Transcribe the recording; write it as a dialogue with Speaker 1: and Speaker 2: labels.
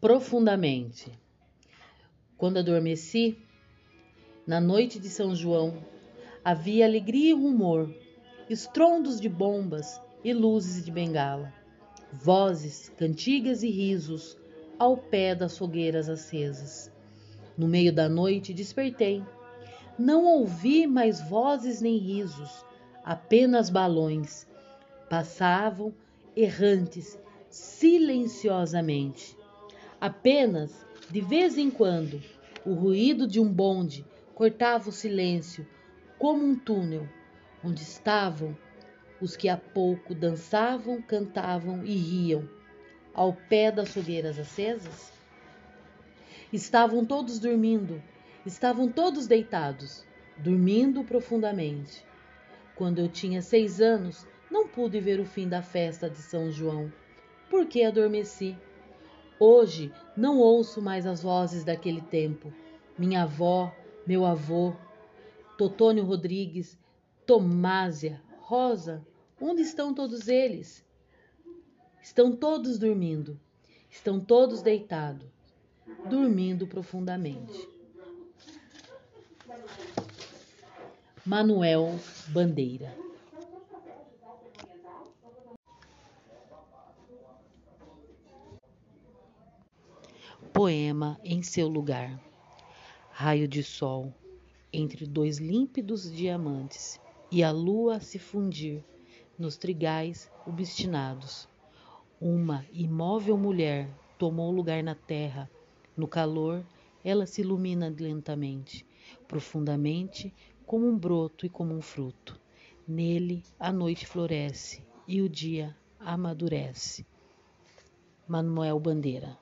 Speaker 1: profundamente. Quando adormeci, na noite de São João, havia alegria e rumor, estrondos de bombas e luzes de bengala, vozes, cantigas e risos ao pé das fogueiras acesas. No meio da noite despertei. Não ouvi mais vozes nem risos, apenas balões. Passavam errantes silenciosamente. Apenas, de vez em quando, o ruído de um bonde cortava o silêncio como um túnel onde estavam os que há pouco dançavam, cantavam e riam ao pé das fogueiras acesas? Estavam todos dormindo, estavam todos deitados, dormindo profundamente. Quando eu tinha seis anos, não pude ver o fim da festa de São João, porque adormeci. Hoje não ouço mais as vozes daquele tempo. Minha avó, meu avô, Totônio Rodrigues, Tomásia, Rosa, onde estão todos eles? Estão todos dormindo, estão todos deitados, dormindo profundamente. Manuel Bandeira Poema em seu lugar. Raio de sol entre dois límpidos diamantes e a lua se fundir nos trigais obstinados uma imóvel mulher tomou lugar na terra. No calor, ela se ilumina lentamente, profundamente, como um broto e como um fruto. Nele, a noite floresce e o dia amadurece. Manuel Bandeira